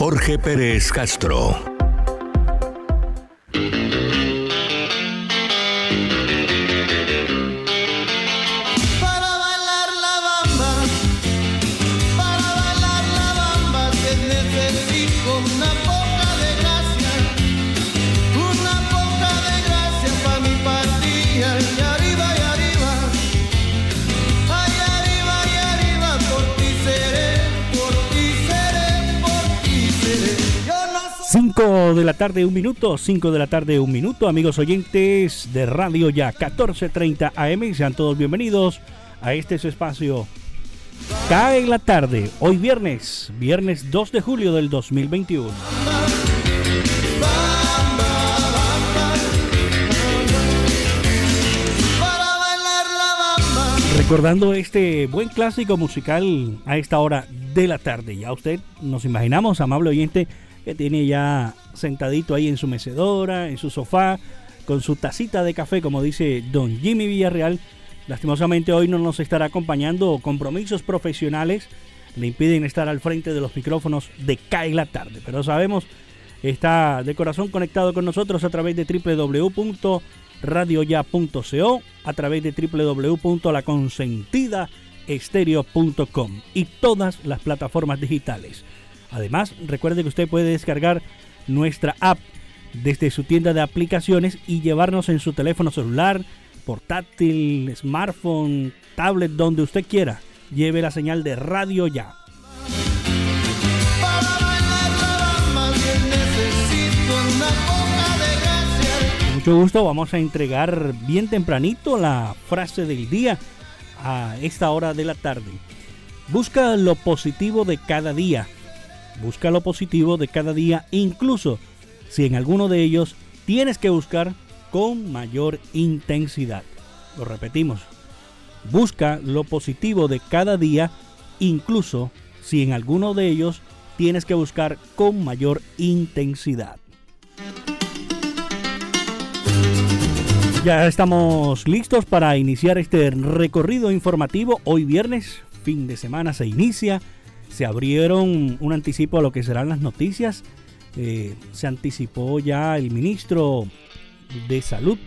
Jorge Pérez Castro. De la tarde, un minuto, 5 de la tarde, un minuto, amigos oyentes de Radio Ya 1430 AM, sean todos bienvenidos a este espacio. Cae la tarde, hoy viernes, viernes 2 de julio del 2021. Recordando este buen clásico musical a esta hora de la tarde. Ya usted nos imaginamos, amable oyente, que tiene ya sentadito ahí en su mecedora, en su sofá, con su tacita de café, como dice don Jimmy Villarreal. Lastimosamente hoy no nos estará acompañando compromisos profesionales, le impiden estar al frente de los micrófonos de Cae la tarde, pero sabemos está de corazón conectado con nosotros a través de www.radioya.co, a través de www.laconsentidaestereo.com y todas las plataformas digitales. Además, recuerde que usted puede descargar nuestra app desde su tienda de aplicaciones y llevarnos en su teléfono celular, portátil, smartphone, tablet, donde usted quiera. Lleve la señal de radio ya. Con mucho gusto vamos a entregar bien tempranito la frase del día a esta hora de la tarde. Busca lo positivo de cada día Busca lo positivo de cada día, incluso si en alguno de ellos tienes que buscar con mayor intensidad. Lo repetimos. Busca lo positivo de cada día, incluso si en alguno de ellos tienes que buscar con mayor intensidad. Ya estamos listos para iniciar este recorrido informativo. Hoy viernes, fin de semana se inicia se abrieron un anticipo a lo que serán las noticias. Eh, se anticipó ya el ministro de Salud,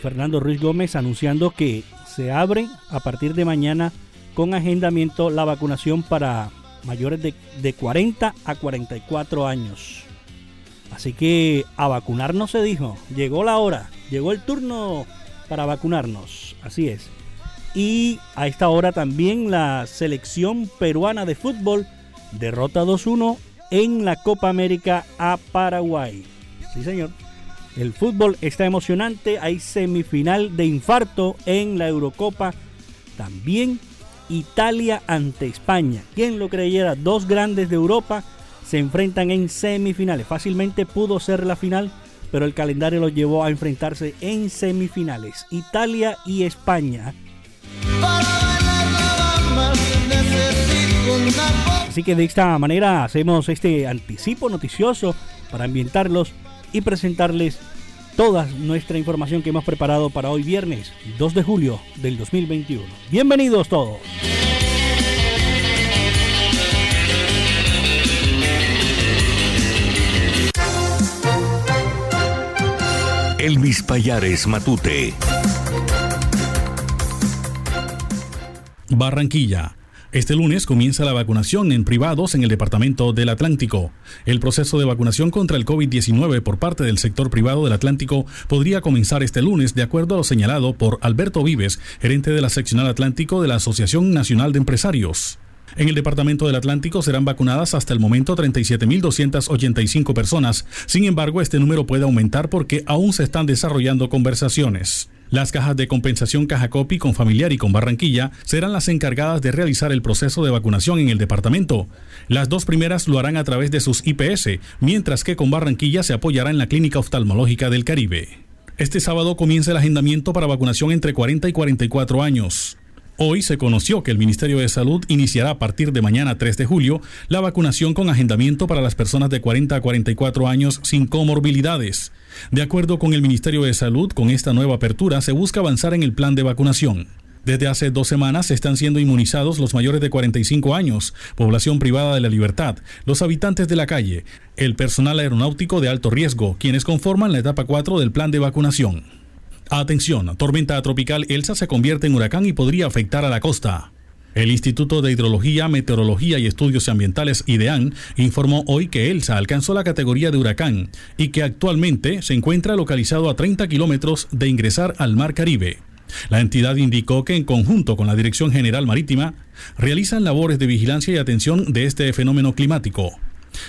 Fernando Ruiz Gómez, anunciando que se abre a partir de mañana con agendamiento la vacunación para mayores de, de 40 a 44 años. Así que a vacunarnos se dijo, llegó la hora, llegó el turno para vacunarnos. Así es. Y a esta hora también la selección peruana de fútbol derrota 2-1 en la Copa América a Paraguay. Sí, señor. El fútbol está emocionante. Hay semifinal de infarto en la Eurocopa. También Italia ante España. Quien lo creyera, dos grandes de Europa se enfrentan en semifinales. Fácilmente pudo ser la final, pero el calendario los llevó a enfrentarse en semifinales. Italia y España Así que de esta manera hacemos este anticipo noticioso para ambientarlos y presentarles toda nuestra información que hemos preparado para hoy viernes 2 de julio del 2021. Bienvenidos todos. Elvis Payares Matute. Barranquilla. Este lunes comienza la vacunación en privados en el Departamento del Atlántico. El proceso de vacunación contra el COVID-19 por parte del sector privado del Atlántico podría comenzar este lunes, de acuerdo a lo señalado por Alberto Vives, gerente de la seccional Atlántico de la Asociación Nacional de Empresarios. En el Departamento del Atlántico serán vacunadas hasta el momento 37.285 personas. Sin embargo, este número puede aumentar porque aún se están desarrollando conversaciones. Las cajas de compensación Cajacopi con Familiar y con Barranquilla serán las encargadas de realizar el proceso de vacunación en el departamento. Las dos primeras lo harán a través de sus IPS, mientras que con Barranquilla se apoyará en la Clínica Oftalmológica del Caribe. Este sábado comienza el agendamiento para vacunación entre 40 y 44 años. Hoy se conoció que el Ministerio de Salud iniciará a partir de mañana 3 de julio la vacunación con agendamiento para las personas de 40 a 44 años sin comorbilidades. De acuerdo con el Ministerio de Salud, con esta nueva apertura se busca avanzar en el plan de vacunación. Desde hace dos semanas están siendo inmunizados los mayores de 45 años, población privada de la libertad, los habitantes de la calle, el personal aeronáutico de alto riesgo, quienes conforman la etapa 4 del plan de vacunación. Atención, tormenta tropical Elsa se convierte en huracán y podría afectar a la costa. El Instituto de Hidrología, Meteorología y Estudios Ambientales IDEAN informó hoy que Elsa alcanzó la categoría de huracán y que actualmente se encuentra localizado a 30 kilómetros de ingresar al Mar Caribe. La entidad indicó que en conjunto con la Dirección General Marítima realizan labores de vigilancia y atención de este fenómeno climático.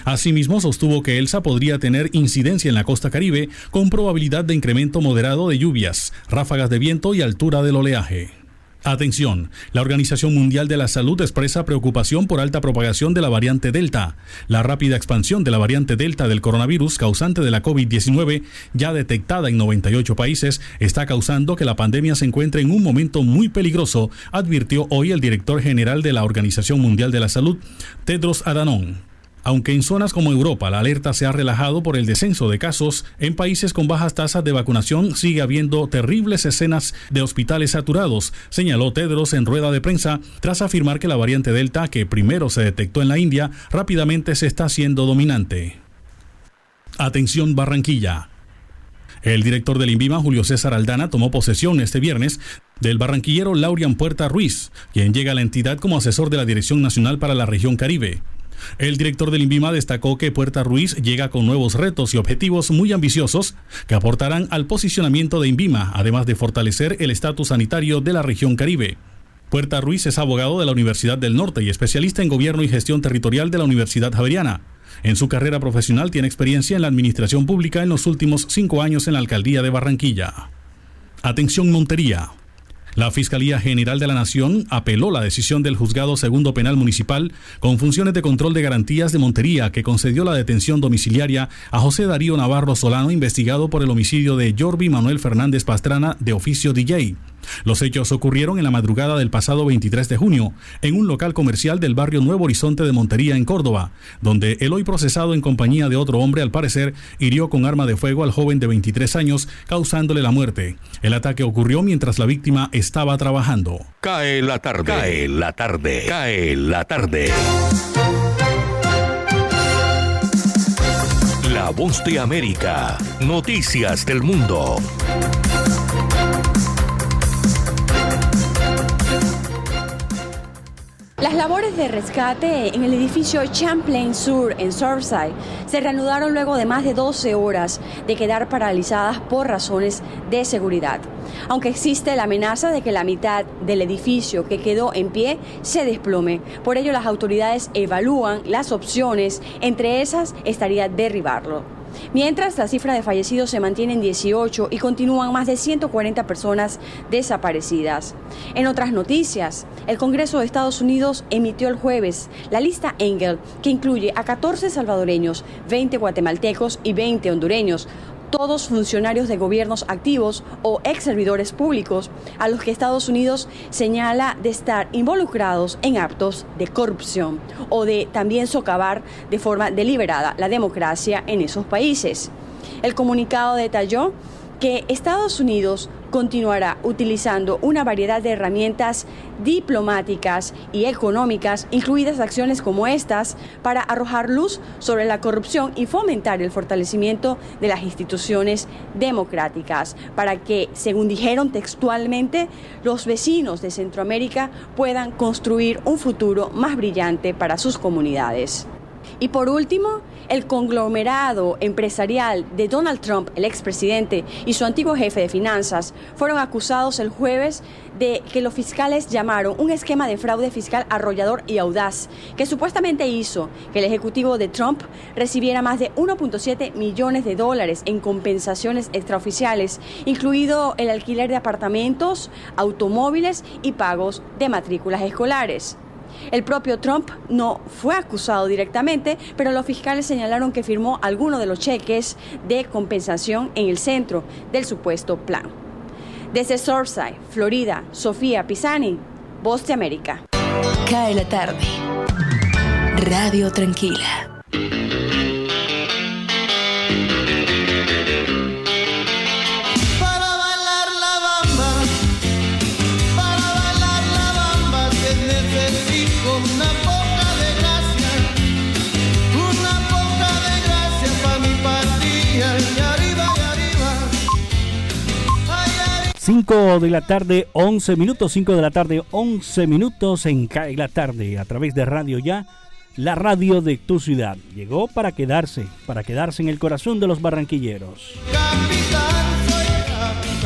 Asimismo, sostuvo que Elsa podría tener incidencia en la costa caribe con probabilidad de incremento moderado de lluvias, ráfagas de viento y altura del oleaje. Atención, la Organización Mundial de la Salud expresa preocupación por alta propagación de la variante Delta. La rápida expansión de la variante Delta del coronavirus causante de la COVID-19, ya detectada en 98 países, está causando que la pandemia se encuentre en un momento muy peligroso, advirtió hoy el director general de la Organización Mundial de la Salud, Tedros Adhanom. Aunque en zonas como Europa la alerta se ha relajado por el descenso de casos, en países con bajas tasas de vacunación sigue habiendo terribles escenas de hospitales saturados, señaló Tedros en rueda de prensa, tras afirmar que la variante Delta, que primero se detectó en la India, rápidamente se está haciendo dominante. Atención Barranquilla. El director del INVIMA, Julio César Aldana, tomó posesión este viernes del barranquillero Laurian Puerta Ruiz, quien llega a la entidad como asesor de la Dirección Nacional para la Región Caribe. El director del INVIMA destacó que Puerta Ruiz llega con nuevos retos y objetivos muy ambiciosos que aportarán al posicionamiento de INVIMA, además de fortalecer el estatus sanitario de la región Caribe. Puerta Ruiz es abogado de la Universidad del Norte y especialista en gobierno y gestión territorial de la Universidad Javeriana. En su carrera profesional tiene experiencia en la administración pública en los últimos cinco años en la alcaldía de Barranquilla. Atención Montería. La Fiscalía General de la Nación apeló la decisión del Juzgado Segundo Penal Municipal con funciones de control de garantías de Montería que concedió la detención domiciliaria a José Darío Navarro Solano investigado por el homicidio de Jorbi Manuel Fernández Pastrana de oficio DJ. Los hechos ocurrieron en la madrugada del pasado 23 de junio, en un local comercial del barrio Nuevo Horizonte de Montería, en Córdoba, donde el hoy procesado en compañía de otro hombre, al parecer, hirió con arma de fuego al joven de 23 años, causándole la muerte. El ataque ocurrió mientras la víctima estaba trabajando. Cae la tarde, cae la tarde, cae la tarde. La voz de América, noticias del mundo. Las labores de rescate en el edificio Champlain Sur en Surfside se reanudaron luego de más de 12 horas de quedar paralizadas por razones de seguridad. Aunque existe la amenaza de que la mitad del edificio que quedó en pie se desplome. Por ello las autoridades evalúan las opciones, entre esas estaría derribarlo. Mientras, la cifra de fallecidos se mantiene en 18 y continúan más de 140 personas desaparecidas. En otras noticias, el Congreso de Estados Unidos emitió el jueves la lista Engel, que incluye a 14 salvadoreños, 20 guatemaltecos y 20 hondureños, todos funcionarios de gobiernos activos o ex servidores públicos a los que Estados Unidos señala de estar involucrados en actos de corrupción o de también socavar de forma deliberada la democracia en esos países. El comunicado detalló que Estados Unidos continuará utilizando una variedad de herramientas diplomáticas y económicas, incluidas acciones como estas, para arrojar luz sobre la corrupción y fomentar el fortalecimiento de las instituciones democráticas, para que, según dijeron textualmente, los vecinos de Centroamérica puedan construir un futuro más brillante para sus comunidades. Y por último, el conglomerado empresarial de Donald Trump, el expresidente, y su antiguo jefe de finanzas fueron acusados el jueves de que los fiscales llamaron un esquema de fraude fiscal arrollador y audaz, que supuestamente hizo que el ejecutivo de Trump recibiera más de 1.7 millones de dólares en compensaciones extraoficiales, incluido el alquiler de apartamentos, automóviles y pagos de matrículas escolares. El propio Trump no fue acusado directamente, pero los fiscales señalaron que firmó algunos de los cheques de compensación en el centro del supuesto plan. Desde Surfside, Florida, Sofía Pisani, Voz de América. Cae la tarde. Radio Tranquila. De la tarde, 11 minutos. 5 de la tarde, 11 minutos en CAE la tarde a través de Radio Ya, la radio de tu ciudad. Llegó para quedarse, para quedarse en el corazón de los barranquilleros.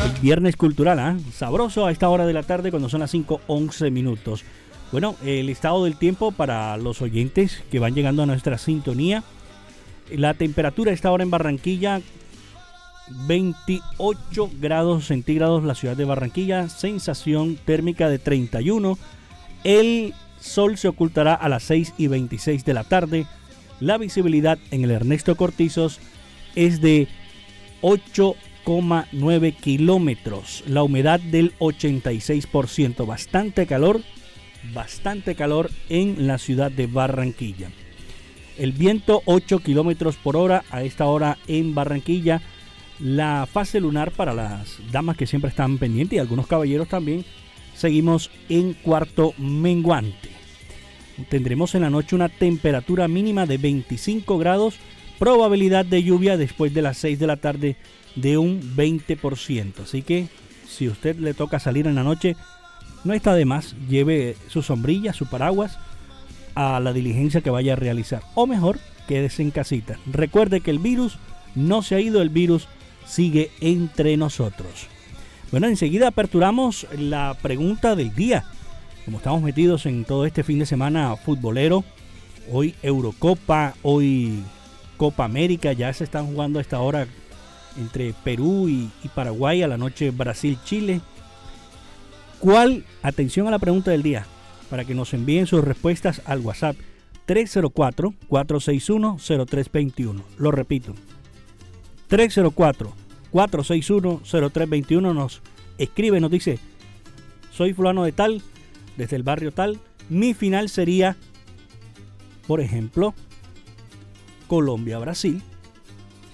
El viernes cultural, ¿ah? sabroso a esta hora de la tarde cuando son las 5, 11 minutos. Bueno, el estado del tiempo para los oyentes que van llegando a nuestra sintonía. La temperatura está ahora en Barranquilla 28 grados centígrados la ciudad de Barranquilla, sensación térmica de 31. El sol se ocultará a las 6 y 26 de la tarde. La visibilidad en el Ernesto Cortizos es de 8,9 kilómetros. La humedad del 86%. Bastante calor, bastante calor en la ciudad de Barranquilla. El viento 8 kilómetros por hora a esta hora en Barranquilla la fase lunar para las damas que siempre están pendientes y algunos caballeros también. Seguimos en cuarto menguante. Tendremos en la noche una temperatura mínima de 25 grados, probabilidad de lluvia después de las 6 de la tarde de un 20%. Así que si usted le toca salir en la noche, no está de más, lleve su sombrilla, su paraguas a la diligencia que vaya a realizar. O mejor, quédese en casita. Recuerde que el virus no se ha ido, el virus sigue entre nosotros. Bueno, enseguida aperturamos la pregunta del día. Como estamos metidos en todo este fin de semana futbolero, hoy Eurocopa, hoy Copa América, ya se están jugando a esta hora entre Perú y, Paraguay, a la noche Brasil-Chile. ¿Cuál? Atención a la pregunta del día, para que nos envíen sus respuestas al WhatsApp 304-461-0321. Lo repito, 304-461-0321. Nos escribe, nos dice, soy fulano de tal, desde el barrio tal, mi final sería, por ejemplo, Colombia-Brasil,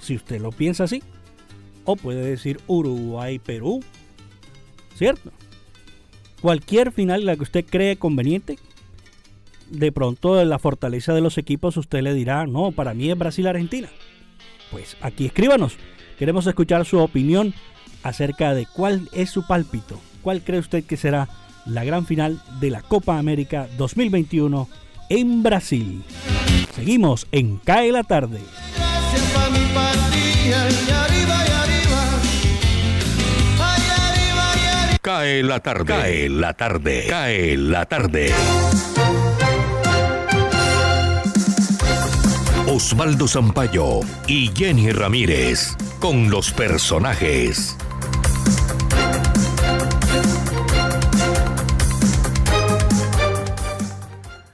si usted lo piensa así, o puede decir Uruguay-Perú, ¿cierto? Cualquier final la que usted cree conveniente, de pronto la fortaleza de los equipos usted le dirá, no, para mí es Brasil-Argentina pues aquí escríbanos. Queremos escuchar su opinión acerca de cuál es su pálpito. ¿Cuál cree usted que será la gran final de la Copa América 2021 en Brasil? Seguimos en Cae la Tarde. Cae la tarde. Cae la tarde. Cae la tarde. Osvaldo Zampayo y Jenny Ramírez con los personajes.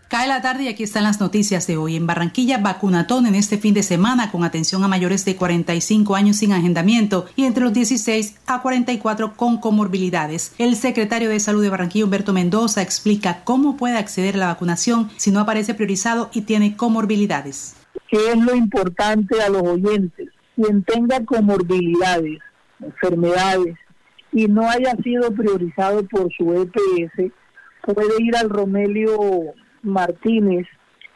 Cae la tarde y aquí están las noticias de hoy. En Barranquilla, vacunatón en este fin de semana con atención a mayores de 45 años sin agendamiento y entre los 16 a 44 con comorbilidades. El secretario de Salud de Barranquilla, Humberto Mendoza, explica cómo puede acceder a la vacunación si no aparece priorizado y tiene comorbilidades que es lo importante a los oyentes. Quien tenga comorbilidades, enfermedades y no haya sido priorizado por su EPS, puede ir al Romelio Martínez,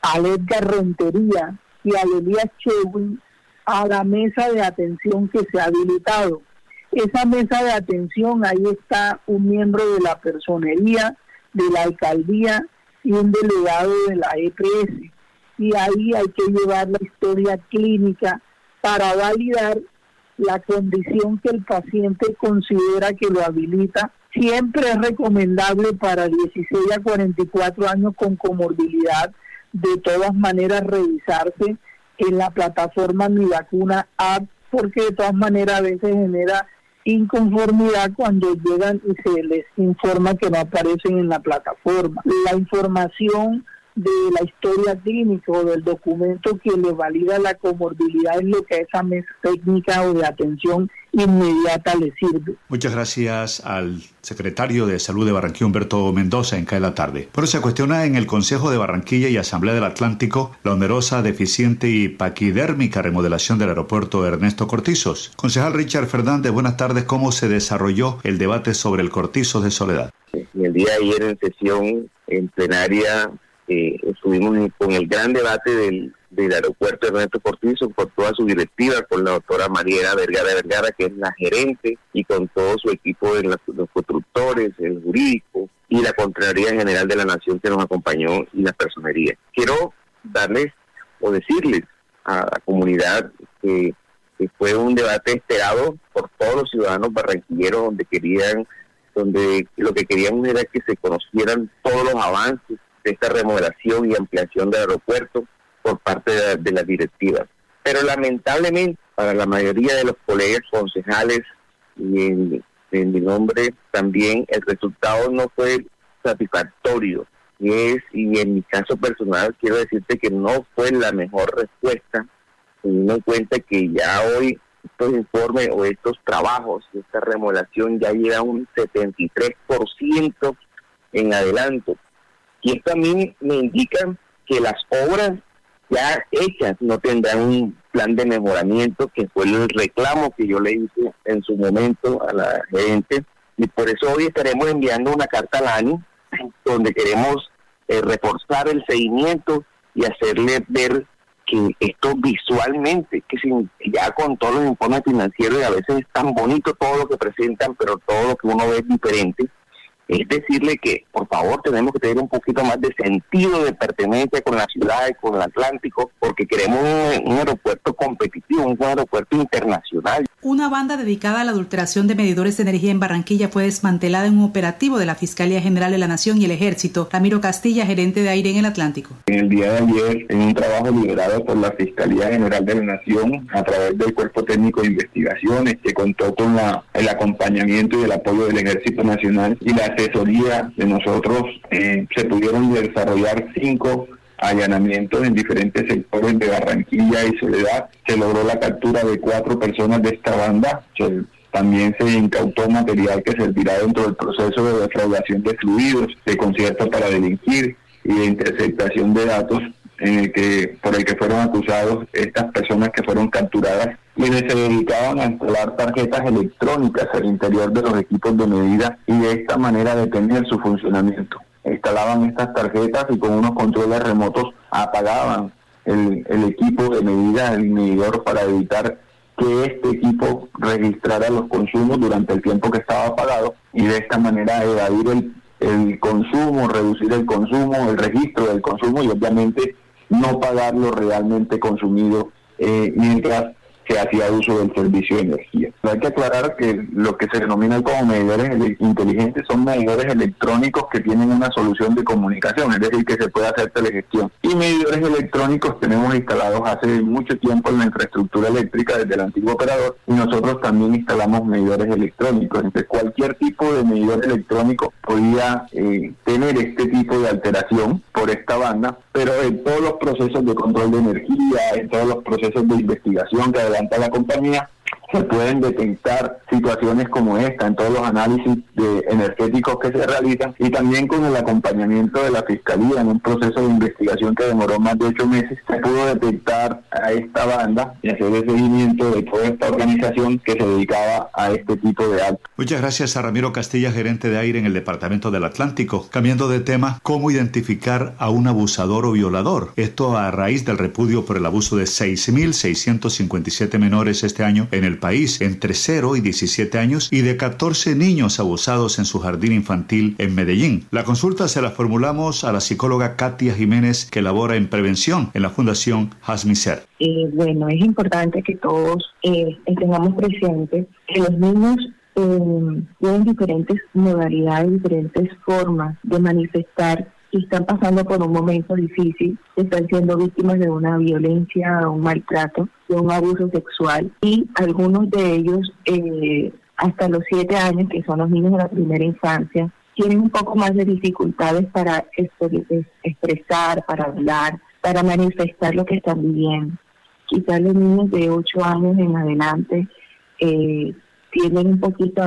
al Edgar Rentería y a Elías Chewin a la mesa de atención que se ha habilitado. Esa mesa de atención, ahí está un miembro de la personería, de la alcaldía y un delegado de la EPS y ahí hay que llevar la historia clínica para validar la condición que el paciente considera que lo habilita. Siempre es recomendable para 16 a 44 años con comorbilidad, de todas maneras revisarse en la plataforma Mi Vacuna App, porque de todas maneras a veces genera inconformidad cuando llegan y se les informa que no aparecen en la plataforma. La información de la historia clínica o del documento que le valida la comorbilidad es lo que a esa mesa técnica o de atención inmediata le sirve. Muchas gracias al secretario de Salud de Barranquilla, Humberto Mendoza, en CAE la tarde. Pero se cuestiona en el Consejo de Barranquilla y Asamblea del Atlántico la onerosa, deficiente y paquidérmica remodelación del aeropuerto Ernesto Cortizos. Concejal Richard Fernández, buenas tardes. ¿Cómo se desarrolló el debate sobre el Cortizos de Soledad? El día de ayer en sesión en plenaria eh, estuvimos con el gran debate del, aeropuerto Ernesto Cortizo, con toda su directiva, con la doctora María Vergara Vergara, que es la gerente, y con todo su equipo de los, constructores, el jurídico y la Contraloría General de la Nación que nos acompañó y la personería. Quiero darles o decirles a la comunidad que, que fue un debate esperado por todos los ciudadanos barranquilleros donde querían donde lo que querían era que se conocieran todos los avances esta remodelación y ampliación del aeropuerto por parte de, las directivas. Pero lamentablemente para la mayoría de los colegas concejales y en, mi nombre también el resultado no fue satisfactorio. Y, es, y en mi caso personal quiero decirte que no fue la mejor respuesta, teniendo en cuenta que ya hoy estos informes o estos trabajos, esta remodelación ya lleva un 73% en adelanto. Y esto a mí me indica que las obras ya hechas no tendrán un plan de mejoramiento, que fue el reclamo que yo le hice en su momento a la gente. Y por eso hoy estaremos enviando una carta al ANI, donde queremos eh, reforzar el seguimiento y hacerle ver que esto visualmente, que ya con todos los informes financieros, a veces es tan bonito todo lo que presentan, pero todo lo que uno ve es diferente es decirle que, por favor, tenemos que tener un poquito más de sentido de pertenencia con la ciudad y con el Atlántico, porque queremos un, aeropuerto competitivo, un aeropuerto internacional. Una banda dedicada a la adulteración de medidores de energía en Barranquilla fue desmantelada en un operativo de la Fiscalía General de la Nación y el Ejército. Ramiro Castilla, gerente de aire en el Atlántico. En el día de ayer, en un trabajo liderado por la Fiscalía General de la Nación, a través del Cuerpo Técnico de Investigaciones, que contó con la, el acompañamiento y el apoyo del Ejército Nacional y la asesoría de nosotros eh, se pudieron desarrollar cinco allanamientos en diferentes sectores de Barranquilla y Soledad. Se logró la captura de cuatro personas de esta banda. también se incautó material que servirá dentro del proceso de defraudación de fluidos, de concierto para delinquir y de interceptación de datos por el que fueron acusados estas personas que fueron capturadas, quienes se dedicaban a instalar tarjetas electrónicas al interior de los equipos de medida y de esta manera detener su funcionamiento. Instalaban estas tarjetas y con unos controles remotos apagaban el, el equipo de medida, el medidor, para evitar que este equipo registrara los consumos durante el tiempo que estaba apagado y de esta manera evadir el, el consumo, reducir el consumo, el registro del consumo y obviamente no pagar lo realmente consumido eh, mientras se hacía uso del servicio de energía. Hay que aclarar que lo que se denomina como medidores inteligentes son medidores electrónicos que tienen una solución de comunicación, es decir, que se puede hacer telegestión. Y medidores electrónicos tenemos instalados hace mucho tiempo en la infraestructura eléctrica desde el antiguo operador y nosotros también instalamos medidores electrónicos. Entonces, cualquier tipo de medidor electrónico podía eh, tener este tipo de alteración por esta banda, pero en todos los procesos de control de energía, en todos los procesos de investigación que adelanta la compañía, se pueden detectar situaciones como esta en todos los análisis de energéticos que se realizan y también con el acompañamiento de la Fiscalía en un proceso de investigación que demoró más de ocho meses, se pudo detectar a esta banda y hacer el seguimiento de toda esta organización que se dedicaba a este tipo de actos. Muchas gracias a Ramiro Castilla, gerente de aire en el Departamento del Atlántico. Cambiando de tema, ¿cómo identificar a un abusador o violador? Esto a raíz del repudio por el abuso de 6.657 menores este año en el país entre 0 y 17 años y de 14 niños abusados en su jardín infantil en Medellín. La consulta se la formulamos a la psicóloga Katia Jiménez que labora en prevención en la Fundación Hasmiser. Eh, bueno, es importante que todos eh, tengamos presente que los niños eh, tienen diferentes modalidades, diferentes formas de manifestar y están pasando por un momento difícil, están siendo víctimas de una violencia, un maltrato, de un abuso sexual y algunos de ellos eh, hasta los siete años, que son los niños de la primera infancia, tienen un poco más de dificultades para expresar, para hablar, para manifestar lo que están viviendo. Quizás los niños de ocho años en adelante eh, tienen un poquito,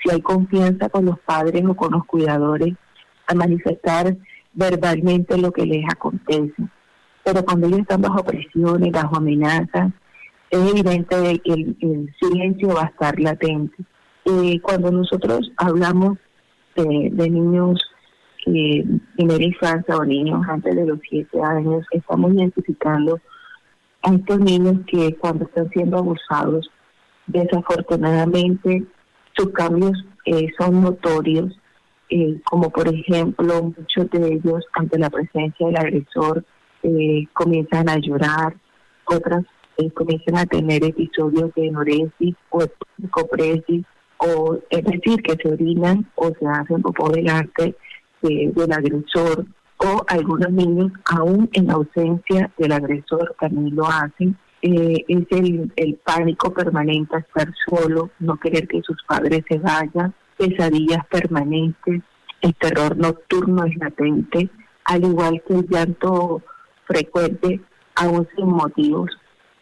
si hay confianza con los padres o con los cuidadores, a manifestar verbalmente lo que les acontece. Pero cuando ellos están bajo presiones, bajo amenazas, es evidente que el, silencio va a estar latente. Eh, cuando nosotros hablamos de, niños que primera infancia o niños antes de los siete años, estamos identificando a estos niños que cuando están siendo abusados Desafortunadamente, sus cambios eh, son notorios, eh, como por ejemplo muchos de ellos ante la presencia del agresor eh, comienzan a llorar, otras comienzan a tener episodios de enoresis o copresis, o es decir, que se orinan o se hacen popó delante del agresor, o algunos niños aún en ausencia del agresor también lo hacen. Eh, es el, el pánico permanente estar solo, no querer que sus padres se vayan, pesadillas permanentes, el terror nocturno es latente, al igual que el llanto frecuente, aún sin motivos,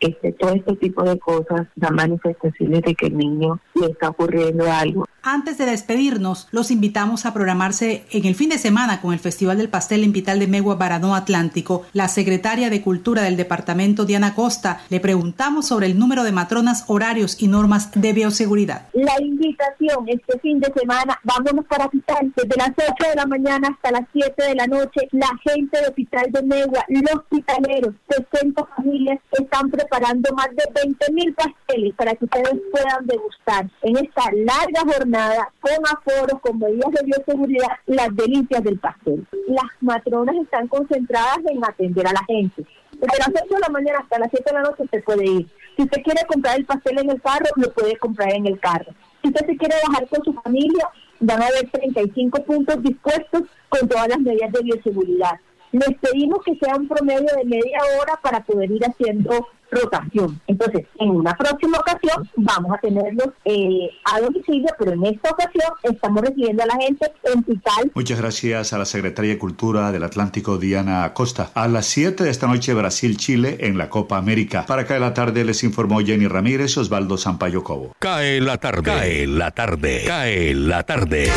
este, todo este tipo de cosas dan manifestaciones de que el niño le está ocurriendo algo. Antes de despedirnos, los invitamos a programarse en el fin de semana con el Festival del Pastel en Vital de Megua Baranó Atlántico. La secretaria de Cultura del departamento, Diana Costa, le preguntamos sobre el número de matronas, horarios y normas de bioseguridad. La invitación este fin de semana, vámonos para Vital, desde las 8 de la mañana hasta las 7 de la noche, la gente de Vital de Megua, los hospitaleros, 60 familias están preparados preparando más de 20 mil pasteles para que ustedes puedan degustar en esta larga jornada con aforos, con medidas de bioseguridad, las delicias del pastel. Las matronas están concentradas en atender a la gente. Desde las 8 de la mañana hasta las 7 de la noche usted puede ir. Si usted quiere comprar el pastel en el carro, lo puede comprar en el carro. Si usted se quiere bajar con su familia, van a haber 35 puntos dispuestos con todas las medidas de bioseguridad. Les pedimos que sea un promedio de media hora para poder ir haciendo rotación. Entonces, en una próxima ocasión vamos a tenerlos eh, a domicilio, pero en esta ocasión estamos recibiendo a la gente en Pital. Muchas gracias a la Secretaria de Cultura del Atlántico, Diana Acosta. A las 7 de esta noche, Brasil-Chile en la Copa América. Para caer la tarde les informó Jenny Ramírez Osvaldo Sampaio Cobo. Cae la tarde. Cae la tarde. Cae la tarde.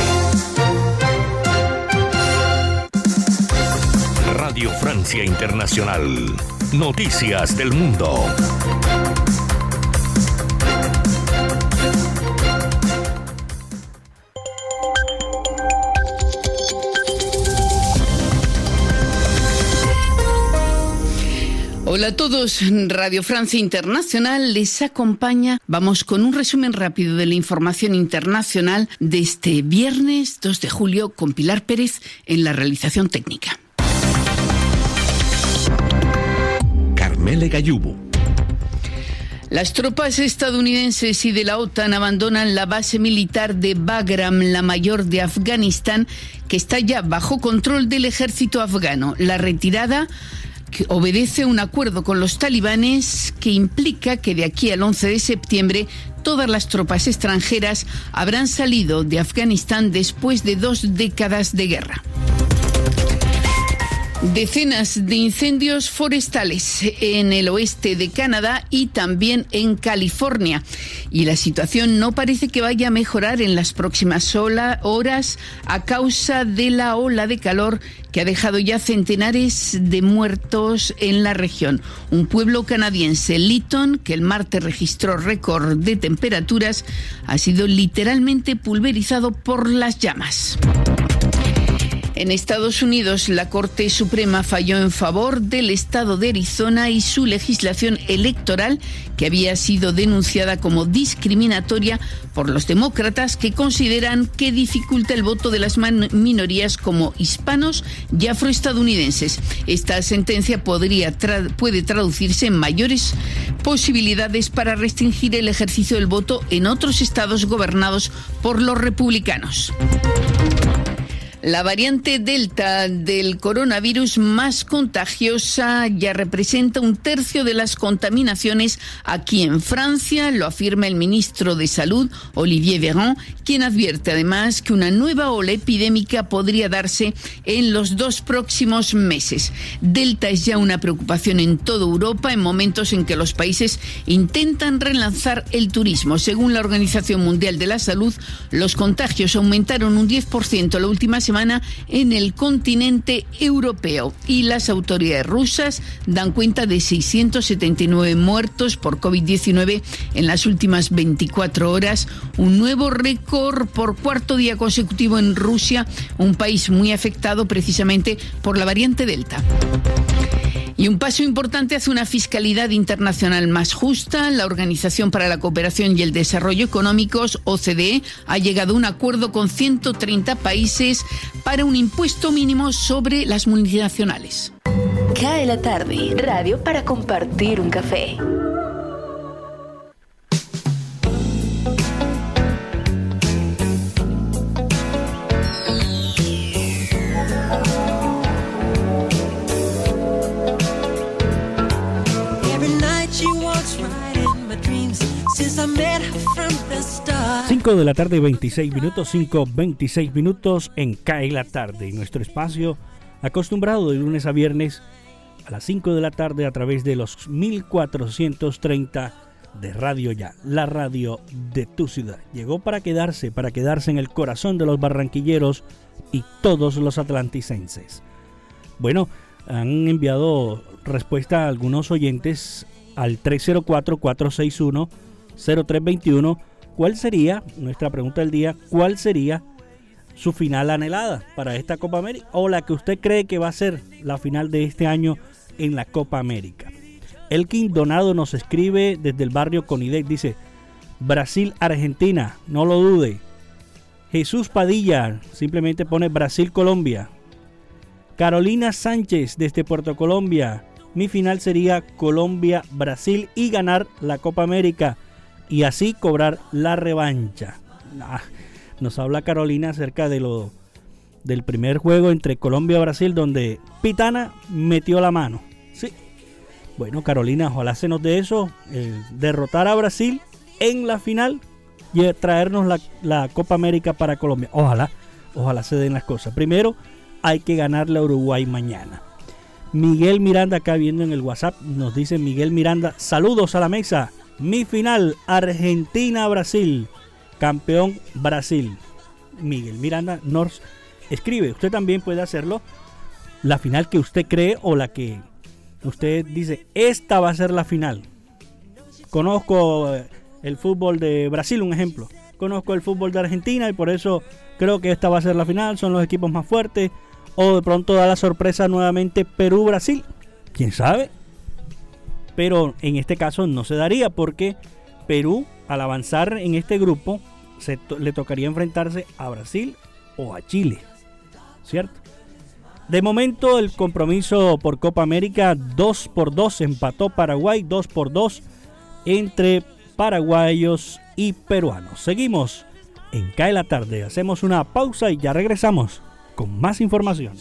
Radio Francia Internacional. Noticias del Mundo. Hola a todos, Radio Francia Internacional les acompaña. Vamos con un resumen rápido de la información internacional de este viernes 2 de julio con Pilar Pérez en la realización técnica. Las tropas estadounidenses y de la OTAN abandonan la base militar de Bagram, la mayor de Afganistán, que está ya bajo control del ejército afgano. La retirada que obedece un acuerdo con los talibanes que implica que de aquí al 11 de septiembre todas las tropas extranjeras habrán salido de Afganistán después de dos décadas de guerra. Decenas de incendios forestales en el oeste de Canadá y también en California. Y la situación no parece que vaya a mejorar en las próximas horas a causa de la ola de calor que ha dejado ya centenares de muertos en la región. Un pueblo canadiense, Lytton, que el martes registró récord de temperaturas, ha sido literalmente pulverizado por las llamas. En Estados Unidos, la Corte Suprema falló en favor del Estado de Arizona y su legislación electoral, que había sido denunciada como discriminatoria por los demócratas que consideran que dificulta el voto de las minorías como hispanos y afroestadounidenses. Esta sentencia podría puede traducirse en mayores posibilidades para restringir el ejercicio del voto en otros estados gobernados por los republicanos. La variante Delta del coronavirus más contagiosa ya representa un tercio de las contaminaciones aquí en Francia, lo afirma el ministro de Salud, Olivier Véran, quien advierte además que una nueva ola epidémica podría darse en los dos próximos meses. Delta es ya una preocupación en toda Europa en momentos en que los países intentan relanzar el turismo. Según la Organización Mundial de la Salud, los contagios aumentaron un 10% la última semana semana en el continente europeo. Y las autoridades rusas dan cuenta de 679 muertos por COVID-19 en las últimas 24 horas, un nuevo récord por cuarto día consecutivo en Rusia, un país muy afectado precisamente por la variante Delta. Y un paso importante hacia una fiscalidad internacional más justa. La Organización para la Cooperación y el Desarrollo Económicos, OCDE, ha llegado a un acuerdo con 130 países para un impuesto mínimo sobre las multinacionales. Cae la tarde, radio para compartir un café. 5 de la tarde, 26 minutos, 5, 26 minutos en CAE la tarde. Y nuestro espacio acostumbrado de lunes a viernes a las 5 de la tarde a través de los 1430 de Radio Ya, la radio de tu ciudad. Llegó para quedarse, para quedarse en el corazón de los barranquilleros y todos los atlanticenses. Bueno, han enviado respuesta a algunos oyentes al 304-461-0321 ¿cuál sería, nuestra pregunta del día, cuál sería su final anhelada para esta Copa América o la que usted cree que va a ser la final de este año en la Copa América? Elkin Donado nos escribe desde el barrio Conidec, dice, Brasil-Argentina, no lo dude. Jesús Padilla simplemente pone Brasil-Colombia. Carolina Sánchez desde Puerto Colombia, mi final sería Colombia-Brasil y ganar la Copa América y así cobrar la revancha. Ah, nos habla Carolina acerca de lo del primer juego entre Colombia y Brasil donde Pitana metió la mano. Sí. Bueno, Carolina, ojalá se nos dé eso, eh, derrotar a Brasil en la final y traernos la, la, Copa América para Colombia. Ojalá, ojalá se den las cosas. Primero hay que ganarle a Uruguay mañana. Miguel Miranda acá viendo en el WhatsApp nos dice Miguel Miranda, saludos a la mesa. Mi final, Argentina-Brasil. Campeón Brasil. Miguel Miranda North escribe, usted también puede hacerlo. La final que usted cree o la que usted dice, esta va a ser la final. Conozco eh, el fútbol de Brasil, un ejemplo. Conozco el fútbol de Argentina y por eso creo que esta va a ser la final. Son los equipos más fuertes. O de pronto da la sorpresa nuevamente Perú-Brasil. ¿Quién sabe? Pero en este caso no se daría porque Perú, al avanzar en este grupo, le tocaría enfrentarse a Brasil o a Chile, ¿cierto? De momento el compromiso por Copa América 2 por 2 empató Paraguay 2 por 2 entre paraguayos y peruanos. Seguimos en Cae la tarde, hacemos una pausa y ya regresamos con más información.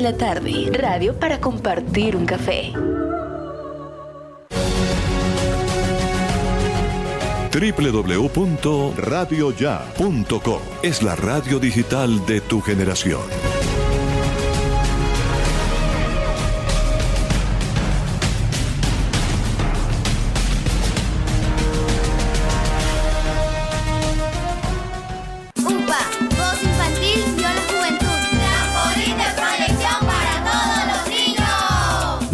La tarde, radio para compartir un café. www.radioya.com es la radio digital de tu generación.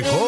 Llegó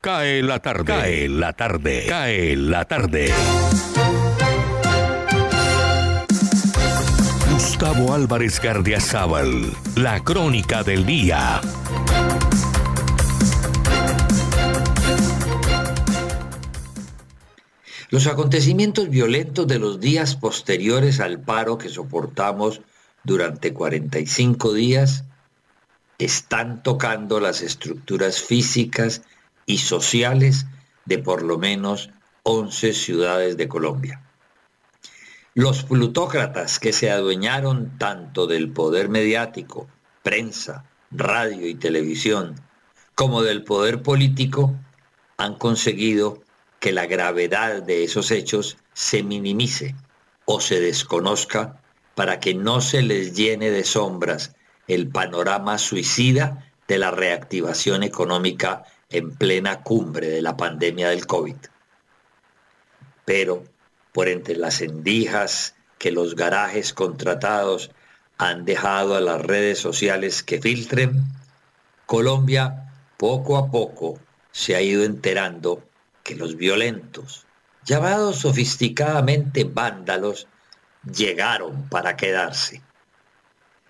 Cae la tarde, cae la tarde, cae la tarde. Gustavo Álvarez Gardiazabal, la crónica del día. Los acontecimientos violentos de los días posteriores al paro que soportamos durante 45 días están tocando las estructuras físicas y sociales de por lo menos 11 ciudades de Colombia. Los plutócratas que se adueñaron tanto del poder mediático, prensa, radio y televisión, como del poder político, han conseguido que la gravedad de esos hechos se minimice o se desconozca para que no se les llene de sombras el panorama suicida de la reactivación económica en plena cumbre de la pandemia del COVID. Pero por entre las endijas que los garajes contratados han dejado a las redes sociales que filtren, Colombia poco a poco se ha ido enterando que los violentos, llamados sofisticadamente vándalos, llegaron para quedarse.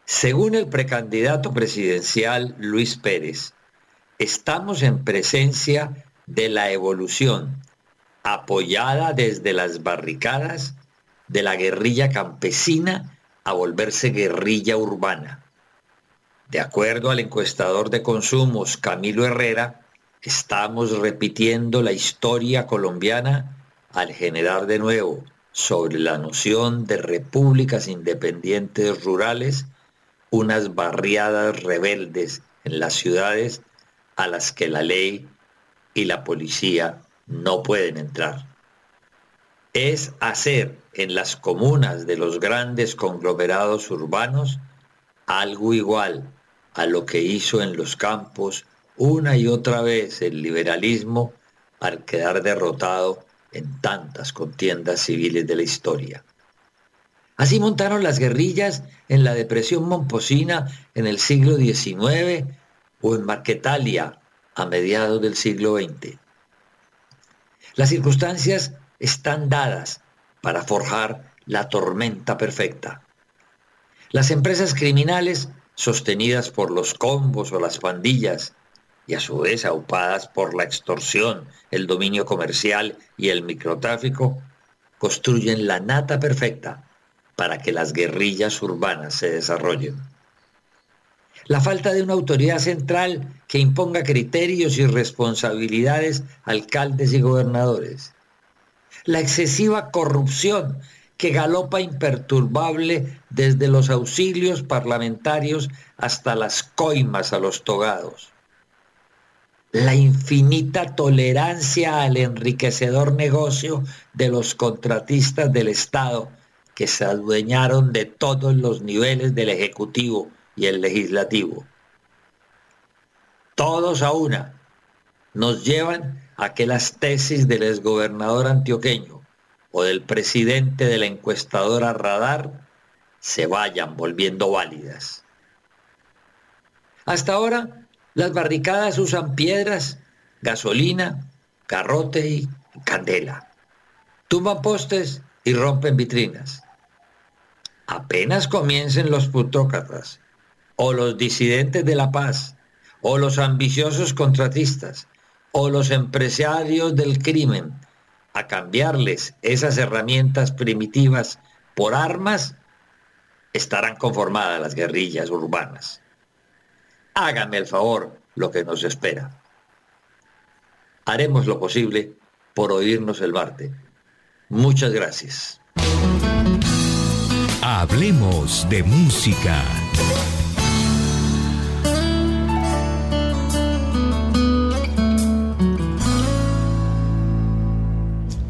Según el precandidato presidencial Luis Pérez, estamos en presencia de la evolución apoyada desde las barricadas de la guerrilla campesina a volverse guerrilla urbana. De acuerdo al encuestador de consumos Camilo Herrera, estamos repitiendo la historia colombiana al generar de nuevo sobre la noción de repúblicas independientes rurales unas barriadas rebeldes en las ciudades a las que la ley y la policía no pueden entrar. Es hacer en las comunas de los grandes conglomerados urbanos algo igual a lo que hizo en los campos una y otra vez el liberalismo al quedar derrotado en tantas contiendas civiles de la historia. Así montaron las guerrillas en la depresión momposina en el siglo XIX o en Marquetalia a mediados del siglo XX. Las circunstancias están dadas para forjar la tormenta perfecta. Las empresas criminales, sostenidas por los combos o las pandillas, y a su vez aupadas por la extorsión, el dominio comercial y el microtráfico, construyen la nata perfecta para que las guerrillas urbanas se desarrollen. La falta de una autoridad central que imponga criterios y responsabilidades a alcaldes y gobernadores, la excesiva corrupción que galopa imperturbable desde los auxilios parlamentarios hasta las coimas a los togados, la infinita tolerancia al enriquecedor negocio de los contratistas del Estado que se adueñaron de todos los niveles del Ejecutivo y el legislativo. Todos a una nos llevan a que las tesis del exgobernador antioqueño o del presidente de la encuestadora Radar se vayan volviendo válidas. Hasta ahora, las barricadas usan piedras, gasolina, garrote y candela. Tumban postes y rompen vitrinas. Apenas comiencen los putócratas o los disidentes de la paz, o los ambiciosos contratistas, o los empresarios del crimen, a cambiarles esas herramientas primitivas por armas, estarán conformadas las guerrillas urbanas. Hágame el favor lo que nos espera. Haremos lo posible por oírnos el Marte. Muchas gracias. Hablemos de música.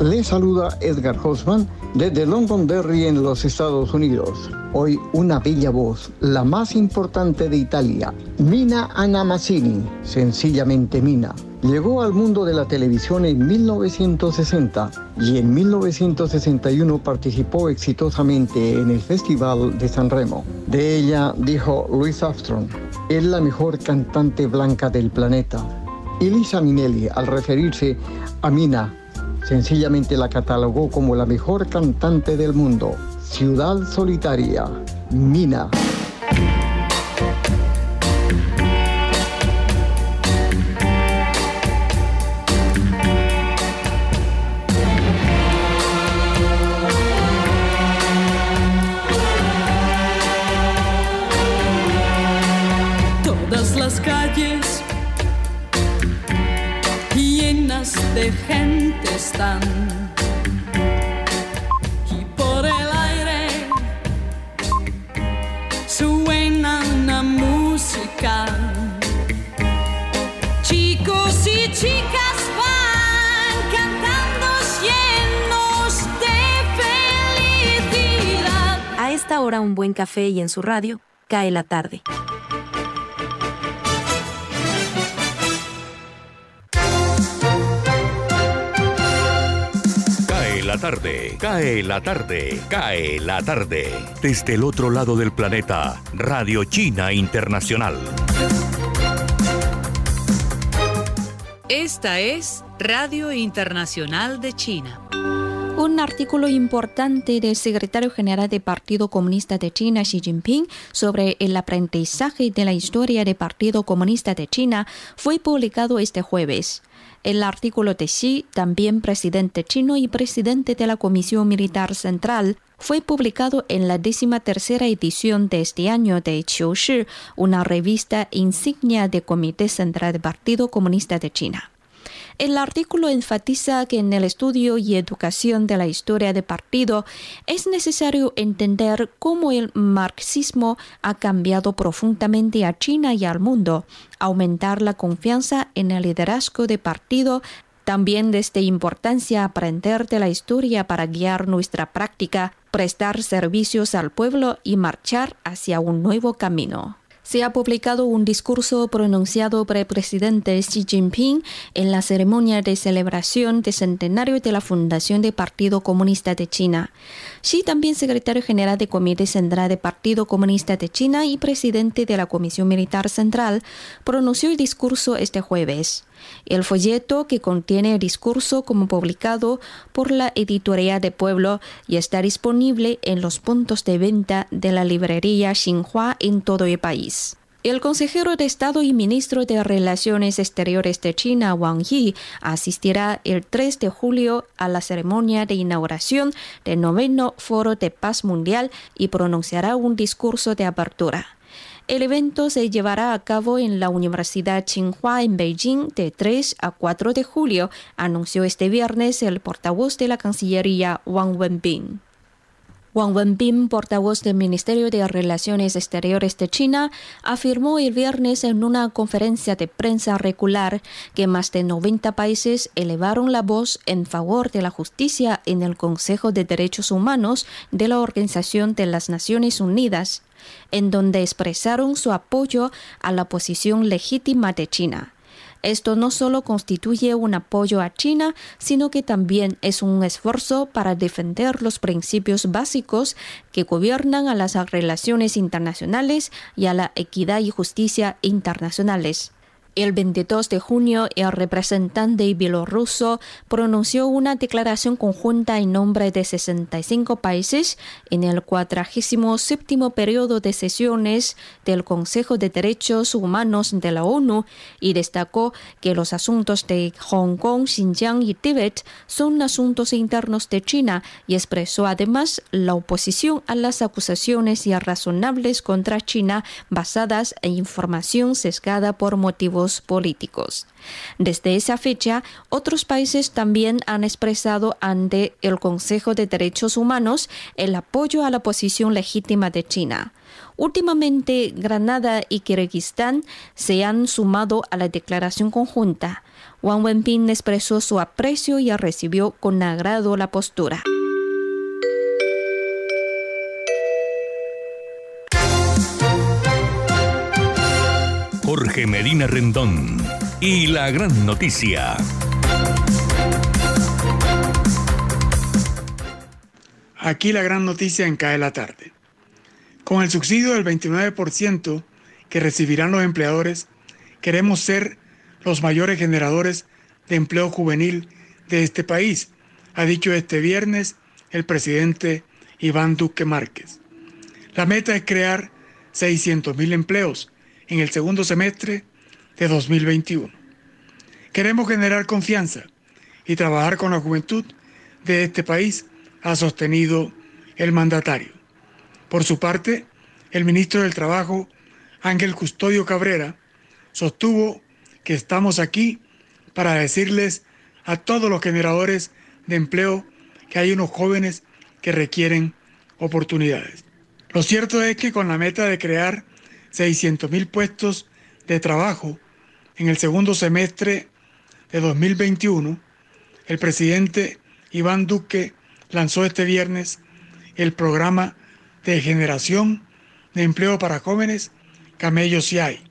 Le saluda Edgar Hoffman desde Londonderry en los Estados Unidos. Hoy una bella voz, la más importante de Italia, Mina Anamassini, sencillamente Mina. Llegó al mundo de la televisión en 1960 y en 1961 participó exitosamente en el Festival de San Remo. De ella dijo Louis Armstrong, es la mejor cantante blanca del planeta. Y Lisa Minelli, al referirse a Mina, Sencillamente la catalogó como la mejor cantante del mundo. Ciudad Solitaria, Mina. Todas las calles de gente están. Y por el aire suena una música. Chicos y chicas van cantando llenos de felicidad. A esta hora un buen café y en su radio cae la tarde. Tarde, cae la tarde, cae la tarde. Desde el otro lado del planeta, Radio China Internacional. Esta es Radio Internacional de China. Un artículo importante del secretario general del Partido Comunista de China, Xi Jinping, sobre el aprendizaje de la historia del Partido Comunista de China fue publicado este jueves. El artículo de Xi, también presidente chino y presidente de la Comisión Militar Central, fue publicado en la tercera edición de este año de Qiushi, una revista insignia del Comité Central del Partido Comunista de China. El artículo enfatiza que en el estudio y educación de la historia del partido es necesario entender cómo el marxismo ha cambiado profundamente a China y al mundo, aumentar la confianza en el liderazgo del partido también desde importancia aprender de la historia para guiar nuestra práctica, prestar servicios al pueblo y marchar hacia un nuevo camino se ha publicado un discurso pronunciado por el presidente Xi Jinping en la ceremonia de celebración del centenario de la fundación del Partido Comunista de China. Xi, también secretario general del Comité Central del Partido Comunista de China y presidente de la Comisión Militar Central, pronunció el discurso este jueves. El folleto que contiene el discurso como publicado por la Editorial de Pueblo y está disponible en los puntos de venta de la librería Xinhua en todo el país. El consejero de Estado y ministro de Relaciones Exteriores de China, Wang Yi, asistirá el 3 de julio a la ceremonia de inauguración del noveno Foro de Paz Mundial y pronunciará un discurso de apertura. El evento se llevará a cabo en la Universidad Tsinghua en Beijing de 3 a 4 de julio, anunció este viernes el portavoz de la Cancillería Wang Wenbin. Wang Wenbin, portavoz del Ministerio de Relaciones Exteriores de China, afirmó el viernes en una conferencia de prensa regular que más de 90 países elevaron la voz en favor de la justicia en el Consejo de Derechos Humanos de la Organización de las Naciones Unidas, en donde expresaron su apoyo a la posición legítima de China. Esto no solo constituye un apoyo a China, sino que también es un esfuerzo para defender los principios básicos que gobiernan a las relaciones internacionales y a la equidad y justicia internacionales. El 22 de junio, el representante bielorruso pronunció una declaración conjunta en nombre de 65 países en el 47 periodo de sesiones del Consejo de Derechos Humanos de la ONU y destacó que los asuntos de Hong Kong, Xinjiang y Tíbet son asuntos internos de China y expresó además la oposición a las acusaciones irrazonables contra China basadas en información sesgada por motivos políticos. Desde esa fecha, otros países también han expresado ante el Consejo de Derechos Humanos el apoyo a la posición legítima de China. Últimamente, Granada y Kirguistán se han sumado a la declaración conjunta. Wang Wenbin expresó su aprecio y recibió con agrado la postura. Jorge Medina Rendón y la gran noticia. Aquí la gran noticia en Cae la tarde. Con el subsidio del 29% que recibirán los empleadores, queremos ser los mayores generadores de empleo juvenil de este país, ha dicho este viernes el presidente Iván Duque Márquez. La meta es crear 600.000 empleos en el segundo semestre de 2021. Queremos generar confianza y trabajar con la juventud de este país, ha sostenido el mandatario. Por su parte, el ministro del Trabajo, Ángel Custodio Cabrera, sostuvo que estamos aquí para decirles a todos los generadores de empleo que hay unos jóvenes que requieren oportunidades. Lo cierto es que con la meta de crear 600 mil puestos de trabajo en el segundo semestre de 2021, el presidente Iván Duque lanzó este viernes el programa de generación de empleo para jóvenes Camellos y hay,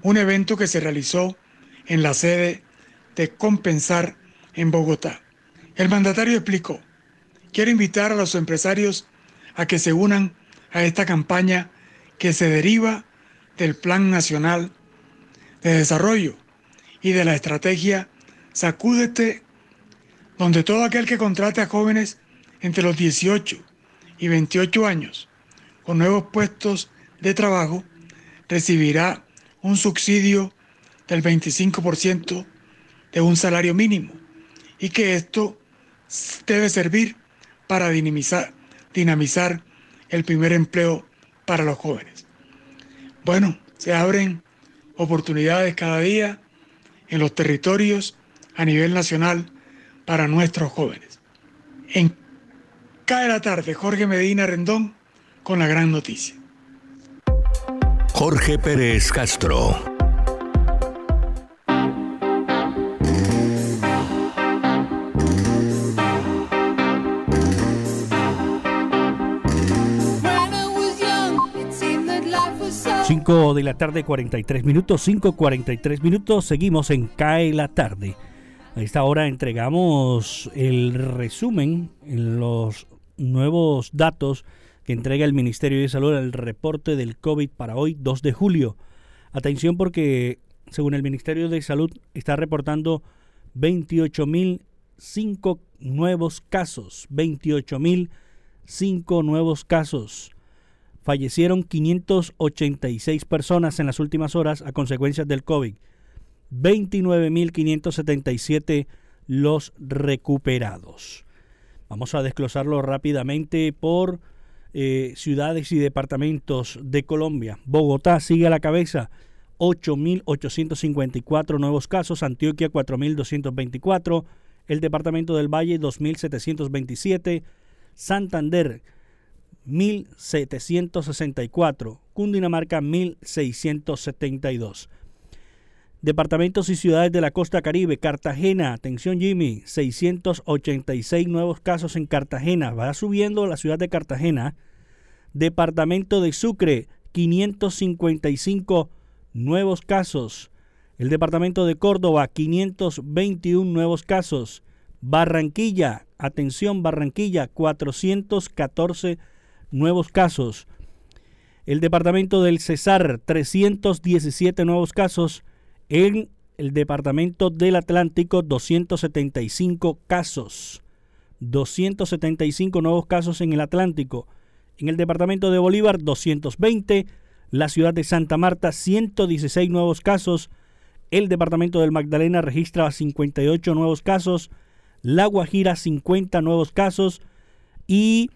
un evento que se realizó en la sede de Compensar en Bogotá. El mandatario explicó, quiero invitar a los empresarios a que se unan a esta campaña que se deriva del Plan Nacional de Desarrollo y de la estrategia Sacúdete, donde todo aquel que contrate a jóvenes entre los 18 y 28 años con nuevos puestos de trabajo recibirá un subsidio del 25% de un salario mínimo y que esto debe servir para dinamizar, dinamizar el primer empleo para los jóvenes. Bueno, se abren oportunidades cada día en los territorios a nivel nacional para nuestros jóvenes. En Cae la tarde, Jorge Medina Rendón con la gran noticia. Jorge Pérez Castro. 5 de la tarde, 43 minutos, 5.43 minutos, seguimos en CAE la tarde. A esta hora entregamos el resumen en los nuevos datos que entrega el Ministerio de Salud el reporte del COVID para hoy, 2 de julio. Atención porque, según el Ministerio de Salud, está reportando 28.005 nuevos casos. 28.005 nuevos casos fallecieron 586 personas en las últimas horas a consecuencias del COVID. 29.577 los recuperados. Vamos a desglosarlo rápidamente por eh, ciudades y departamentos de Colombia. Bogotá sigue a la cabeza, 8.854 nuevos casos, Antioquia 4.224, el departamento del Valle 2.727, Santander 1.764, Cundinamarca 1.672. Departamentos y ciudades de la costa caribe, Cartagena, atención Jimmy, 686 nuevos casos en Cartagena, va subiendo la ciudad de Cartagena. Departamento de Sucre, 555 nuevos casos. El departamento de Córdoba, 521 nuevos casos. Barranquilla, atención Barranquilla, 414 nuevos casos. El departamento del Cesar, 317 nuevos casos. En el departamento del Atlántico, 275 casos. 275 nuevos casos en el Atlántico. En el departamento de Bolívar, 220. La ciudad de Santa Marta, 116 nuevos casos. El departamento del Magdalena registra 58 nuevos casos. La Guajira, 50 nuevos casos. Y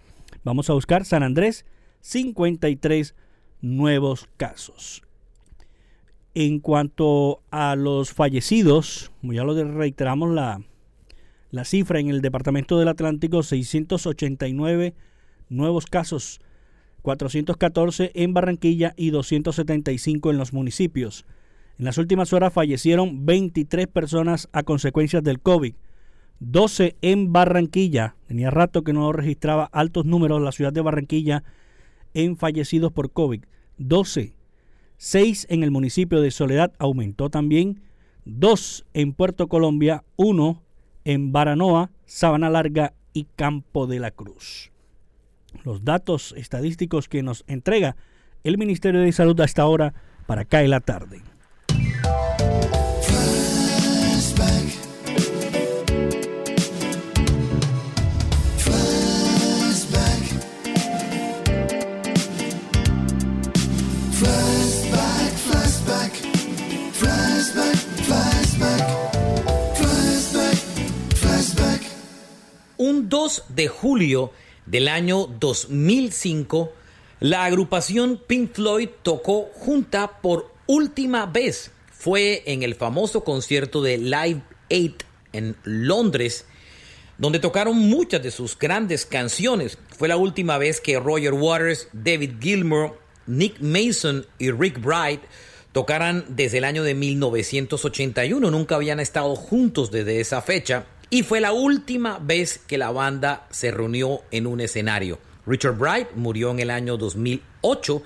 vamos a buscar San Andrés, 53 nuevos casos. En cuanto a los fallecidos, ya lo reiteramos la, la cifra en el Departamento del Atlántico, 689 nuevos casos, 414 en Barranquilla y 275 en los municipios. En las últimas horas fallecieron 23 personas a consecuencias del COVID, 12 en Barranquilla. Tenía rato que no registraba altos números la ciudad de Barranquilla en fallecidos por COVID, 12 6 en el municipio de Soledad aumentó también, 2 en Puerto Colombia, 1 en Baranoa, Sabana Larga y Campo de la Cruz. Los datos estadísticos que nos entrega el Ministerio de Salud hasta ahora para cae la tarde. Un 2 de julio del año 2005, la agrupación Pink Floyd tocó junta por última vez. Fue en el famoso concierto de Live 8 en Londres, donde tocaron muchas de sus grandes canciones. Fue la última vez que Roger Waters, David Gilmour, Nick Mason y Rick Bright tocaran desde el año de 1981. Nunca habían estado juntos desde esa fecha y fue la última vez que la banda se reunió en un escenario. Richard Bright murió en el año 2008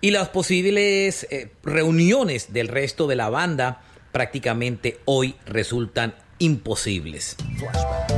y las posibles eh, reuniones del resto de la banda prácticamente hoy resultan imposibles. Cae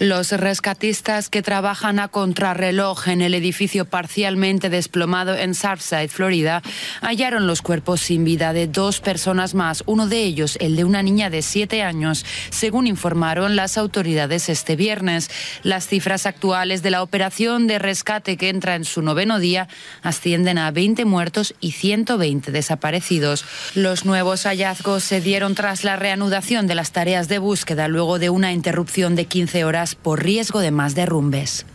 Los rescatistas que trabajan a contrarreloj en el edificio parcialmente desplomado en Surfside, Florida, hallaron los cuerpos sin vida de dos personas más, uno de ellos el de una niña de siete años, según informaron las autoridades este viernes. Las cifras actuales de la operación de rescate que entra en su noveno día ascienden a 20 muertos y 120 desaparecidos. Los nuevos hallazgos se dieron tras la reanudación de las tareas de búsqueda luego de una interrupción de 15 horas por riesgo de más derrumbes.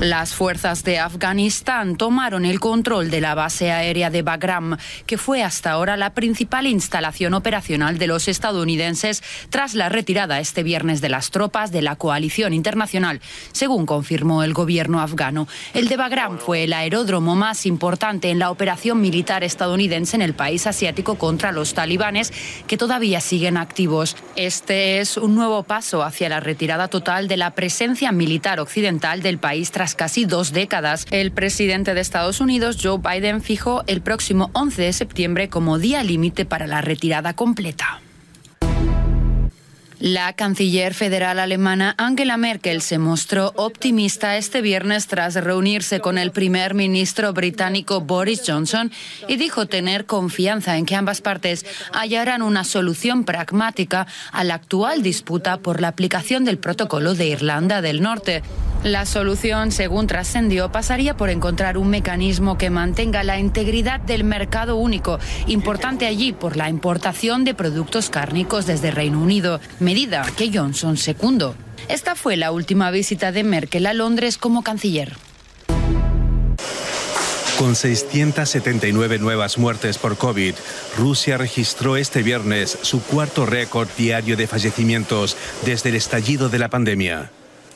Las fuerzas de Afganistán tomaron el control de la base aérea de Bagram, que fue hasta ahora la principal instalación operacional de los estadounidenses tras la retirada este viernes de las tropas de la coalición internacional, según confirmó el gobierno afgano. El de Bagram fue el aeródromo más importante en la operación militar estadounidense en el país asiático contra los talibanes, que todavía siguen activos. Este es un nuevo paso hacia la retirada total de la presencia militar occidental del país tras tras casi dos décadas. El presidente de Estados Unidos, Joe Biden, fijó el próximo 11 de septiembre como día límite para la retirada completa. La canciller federal alemana Angela Merkel se mostró optimista este viernes tras reunirse con el primer ministro británico Boris Johnson y dijo tener confianza en que ambas partes hallarán una solución pragmática a la actual disputa por la aplicación del protocolo de Irlanda del Norte. La solución, según trascendió, pasaría por encontrar un mecanismo que mantenga la integridad del mercado único, importante allí por la importación de productos cárnicos desde Reino Unido, medida que Johnson secundó. Esta fue la última visita de Merkel a Londres como canciller. Con 679 nuevas muertes por COVID, Rusia registró este viernes su cuarto récord diario de fallecimientos desde el estallido de la pandemia.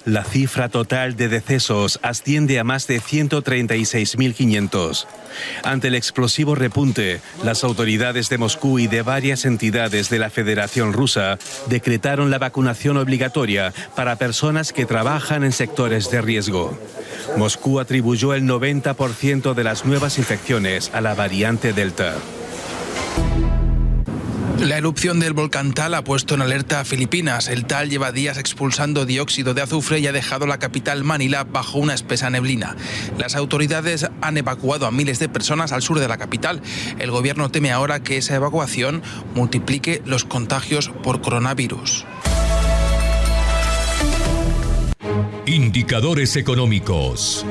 La cifra total de decesos asciende a más de 136.500. Ante el explosivo repunte, las autoridades de Moscú y de varias entidades de la Federación Rusa decretaron la vacunación obligatoria para personas que trabajan en sectores de riesgo. Moscú atribuyó el 90% de las nuevas infecciones a la variante Delta. La erupción del volcán Tal ha puesto en alerta a Filipinas. El Tal lleva días expulsando dióxido de azufre y ha dejado la capital Manila bajo una espesa neblina. Las autoridades han evacuado a miles de personas al sur de la capital. El gobierno teme ahora que esa evacuación multiplique los contagios por coronavirus. Indicadores económicos.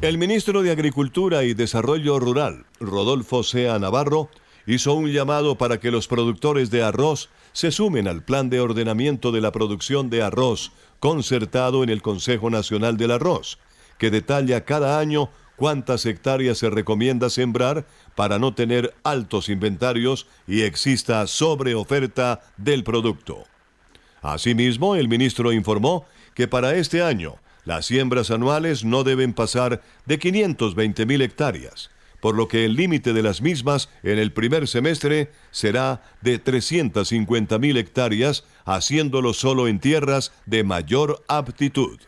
El ministro de Agricultura y Desarrollo Rural, Rodolfo Sea Navarro, hizo un llamado para que los productores de arroz se sumen al plan de ordenamiento de la producción de arroz concertado en el Consejo Nacional del Arroz, que detalla cada año cuántas hectáreas se recomienda sembrar para no tener altos inventarios y exista sobreoferta del producto. Asimismo, el ministro informó que para este año las siembras anuales no deben pasar de 520 mil hectáreas, por lo que el límite de las mismas en el primer semestre será de 350 mil hectáreas, haciéndolo solo en tierras de mayor aptitud.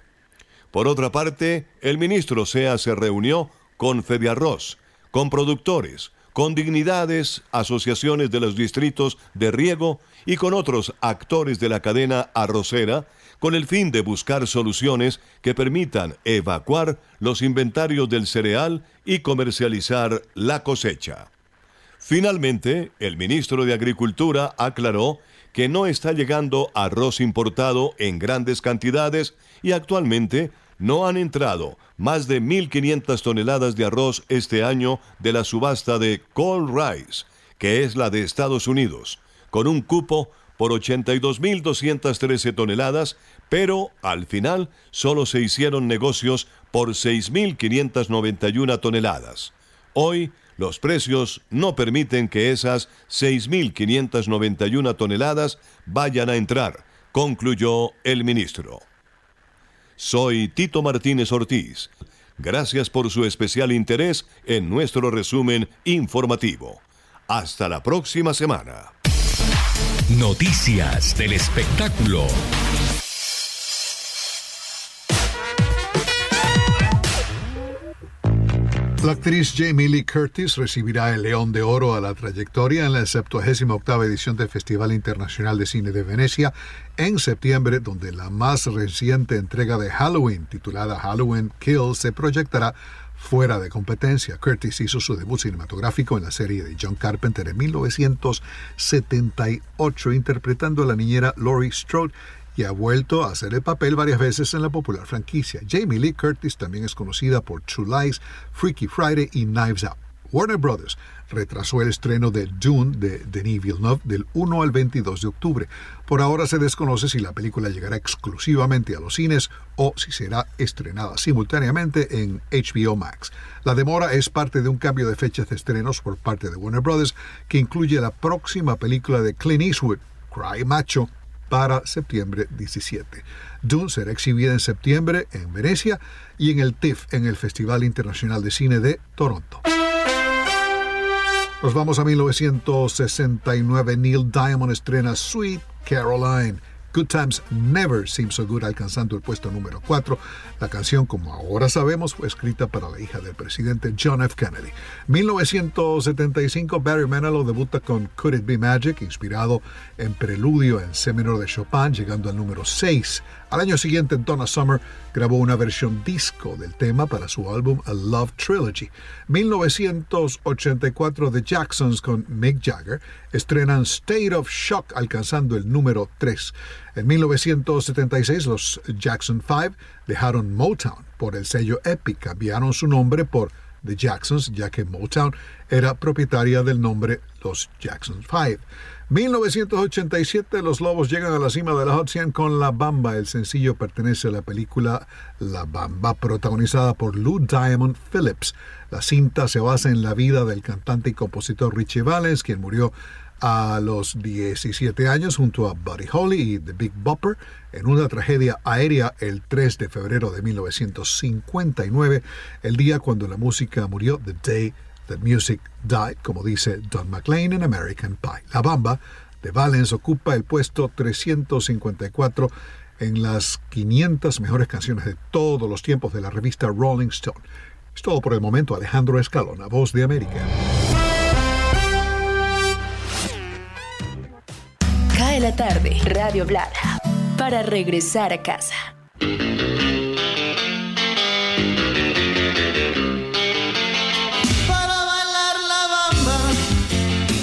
Por otra parte, el ministro SEA se reunió con Fediarroz, con productores, con dignidades, asociaciones de los distritos de riego y con otros actores de la cadena arrocera, con el fin de buscar soluciones que permitan evacuar los inventarios del cereal y comercializar la cosecha. Finalmente, el ministro de Agricultura aclaró que no está llegando arroz importado en grandes cantidades y actualmente no han entrado más de 1.500 toneladas de arroz este año de la subasta de Cold Rice, que es la de Estados Unidos, con un cupo por 82.213 toneladas, pero al final solo se hicieron negocios por 6.591 toneladas. Hoy los precios no permiten que esas 6.591 toneladas vayan a entrar, concluyó el ministro. Soy Tito Martínez Ortiz. Gracias por su especial interés en nuestro resumen informativo. Hasta la próxima semana. Noticias del espectáculo. La actriz Jamie Lee Curtis recibirá el León de Oro a la trayectoria en la 78 edición del Festival Internacional de Cine de Venecia en septiembre, donde la más reciente entrega de Halloween, titulada Halloween Kills, se proyectará fuera de competencia. Curtis hizo su debut cinematográfico en la serie de John Carpenter en 1978, interpretando a la niñera Laurie Strode y ha vuelto a hacer el papel varias veces en la popular franquicia. Jamie Lee Curtis también es conocida por True Lies, Freaky Friday y Knives Out. Warner Brothers retrasó el estreno de Dune de Denis Villeneuve del 1 al 22 de octubre. Por ahora se desconoce si la película llegará exclusivamente a los cines o si será estrenada simultáneamente en HBO Max. La demora es parte de un cambio de fechas de estrenos por parte de Warner Brothers que incluye la próxima película de Clint Eastwood, Cry Macho, para septiembre 17. Dune será exhibida en septiembre en Venecia y en el TIFF, en el Festival Internacional de Cine de Toronto. Nos vamos a 1969. Neil Diamond estrena Sweet Caroline Good Times Never Seem So Good alcanzando el puesto número 4. La canción, como ahora sabemos, fue escrita para la hija del presidente John F. Kennedy. 1975, Barry Manilow debuta con Could It Be Magic, inspirado en preludio en C menor de Chopin, llegando al número 6. Al año siguiente, Donna Summer grabó una versión disco del tema para su álbum A Love Trilogy. 1984, The Jacksons con Mick Jagger estrenan State of Shock alcanzando el número 3. En 1976, los Jackson 5 dejaron Motown por el sello Epic, cambiaron su nombre por The Jacksons, ya que Motown era propietaria del nombre Los Jackson 5. 1987 los Lobos llegan a la cima de la Hot 100 con La Bamba. El sencillo pertenece a la película La Bamba, protagonizada por Lou Diamond Phillips. La cinta se basa en la vida del cantante y compositor Richie Valens, quien murió a los 17 años junto a Buddy Holly y The Big Bopper en una tragedia aérea el 3 de febrero de 1959, el día cuando la música murió, The Day That Music Died, como dice Don McLean en American Pie. La Bamba de Valens ocupa el puesto 354 en las 500 mejores canciones de todos los tiempos de la revista Rolling Stone. Es todo por el momento. Alejandro Escalona, Voz de América. Cae la tarde, Radio Blada, para regresar a casa.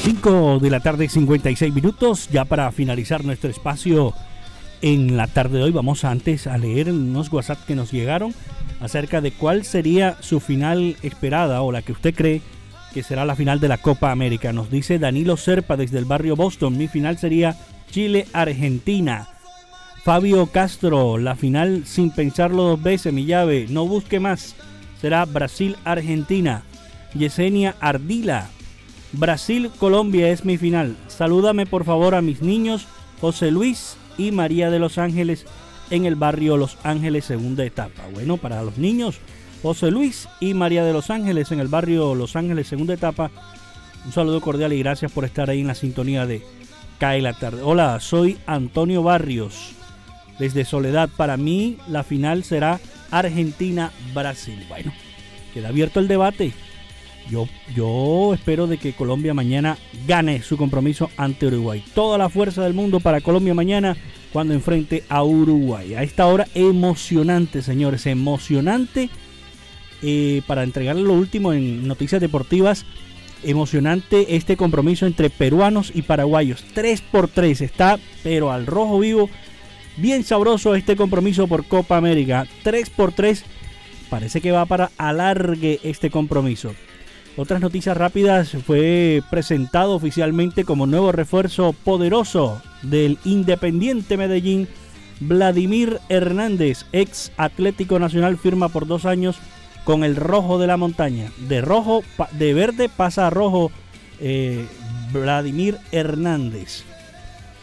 5 de la tarde, 56 minutos. Ya para finalizar nuestro espacio en la tarde de hoy, vamos antes a leer unos WhatsApp que nos llegaron acerca de cuál sería su final esperada o la que usted cree que será la final de la Copa América. Nos dice Danilo Serpa desde el barrio Boston. Mi final sería Chile-Argentina. Fabio Castro, la final sin pensarlo dos veces, mi llave. No busque más. Será Brasil-Argentina. Yesenia Ardila. Brasil-Colombia es mi final. Salúdame por favor a mis niños José Luis y María de los Ángeles en el barrio Los Ángeles, segunda etapa. Bueno, para los niños, José Luis y María de los Ángeles en el barrio Los Ángeles, segunda etapa. Un saludo cordial y gracias por estar ahí en la sintonía de Hola, soy Antonio Barrios. Desde Soledad, para mí la final será Argentina-Brasil. Bueno, queda abierto el debate. Yo, yo espero de que Colombia mañana gane su compromiso ante Uruguay. Toda la fuerza del mundo para Colombia mañana cuando enfrente a Uruguay. A esta hora emocionante, señores, emocionante. Eh, para entregarle lo último en noticias deportivas, emocionante este compromiso entre peruanos y paraguayos. 3 por 3 está, pero al rojo vivo. Bien sabroso este compromiso por Copa América. 3 por 3 parece que va para alargue este compromiso. Otras noticias rápidas, fue presentado oficialmente como nuevo refuerzo poderoso del Independiente Medellín, Vladimir Hernández, ex Atlético Nacional, firma por dos años con el rojo de la montaña. De rojo, de verde pasa a rojo eh, Vladimir Hernández.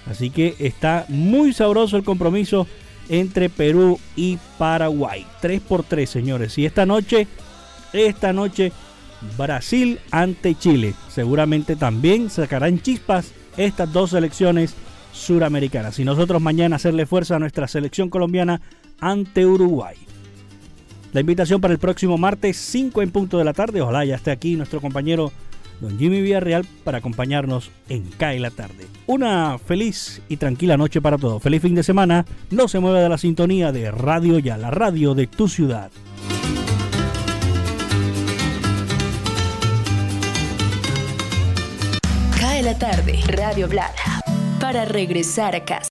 Así que está muy sabroso el compromiso entre Perú y Paraguay. 3 por 3, señores. Y esta noche, esta noche Brasil ante Chile. Seguramente también sacarán chispas estas dos selecciones suramericanas. Y nosotros mañana hacerle fuerza a nuestra selección colombiana ante Uruguay. La invitación para el próximo martes 5 en punto de la tarde. Ojalá ya esté aquí nuestro compañero don Jimmy Villarreal para acompañarnos en CAE la tarde. Una feliz y tranquila noche para todos. Feliz fin de semana. No se mueva de la sintonía de Radio Ya, la radio de tu ciudad. Cae la tarde, Radio Blada, para regresar a casa.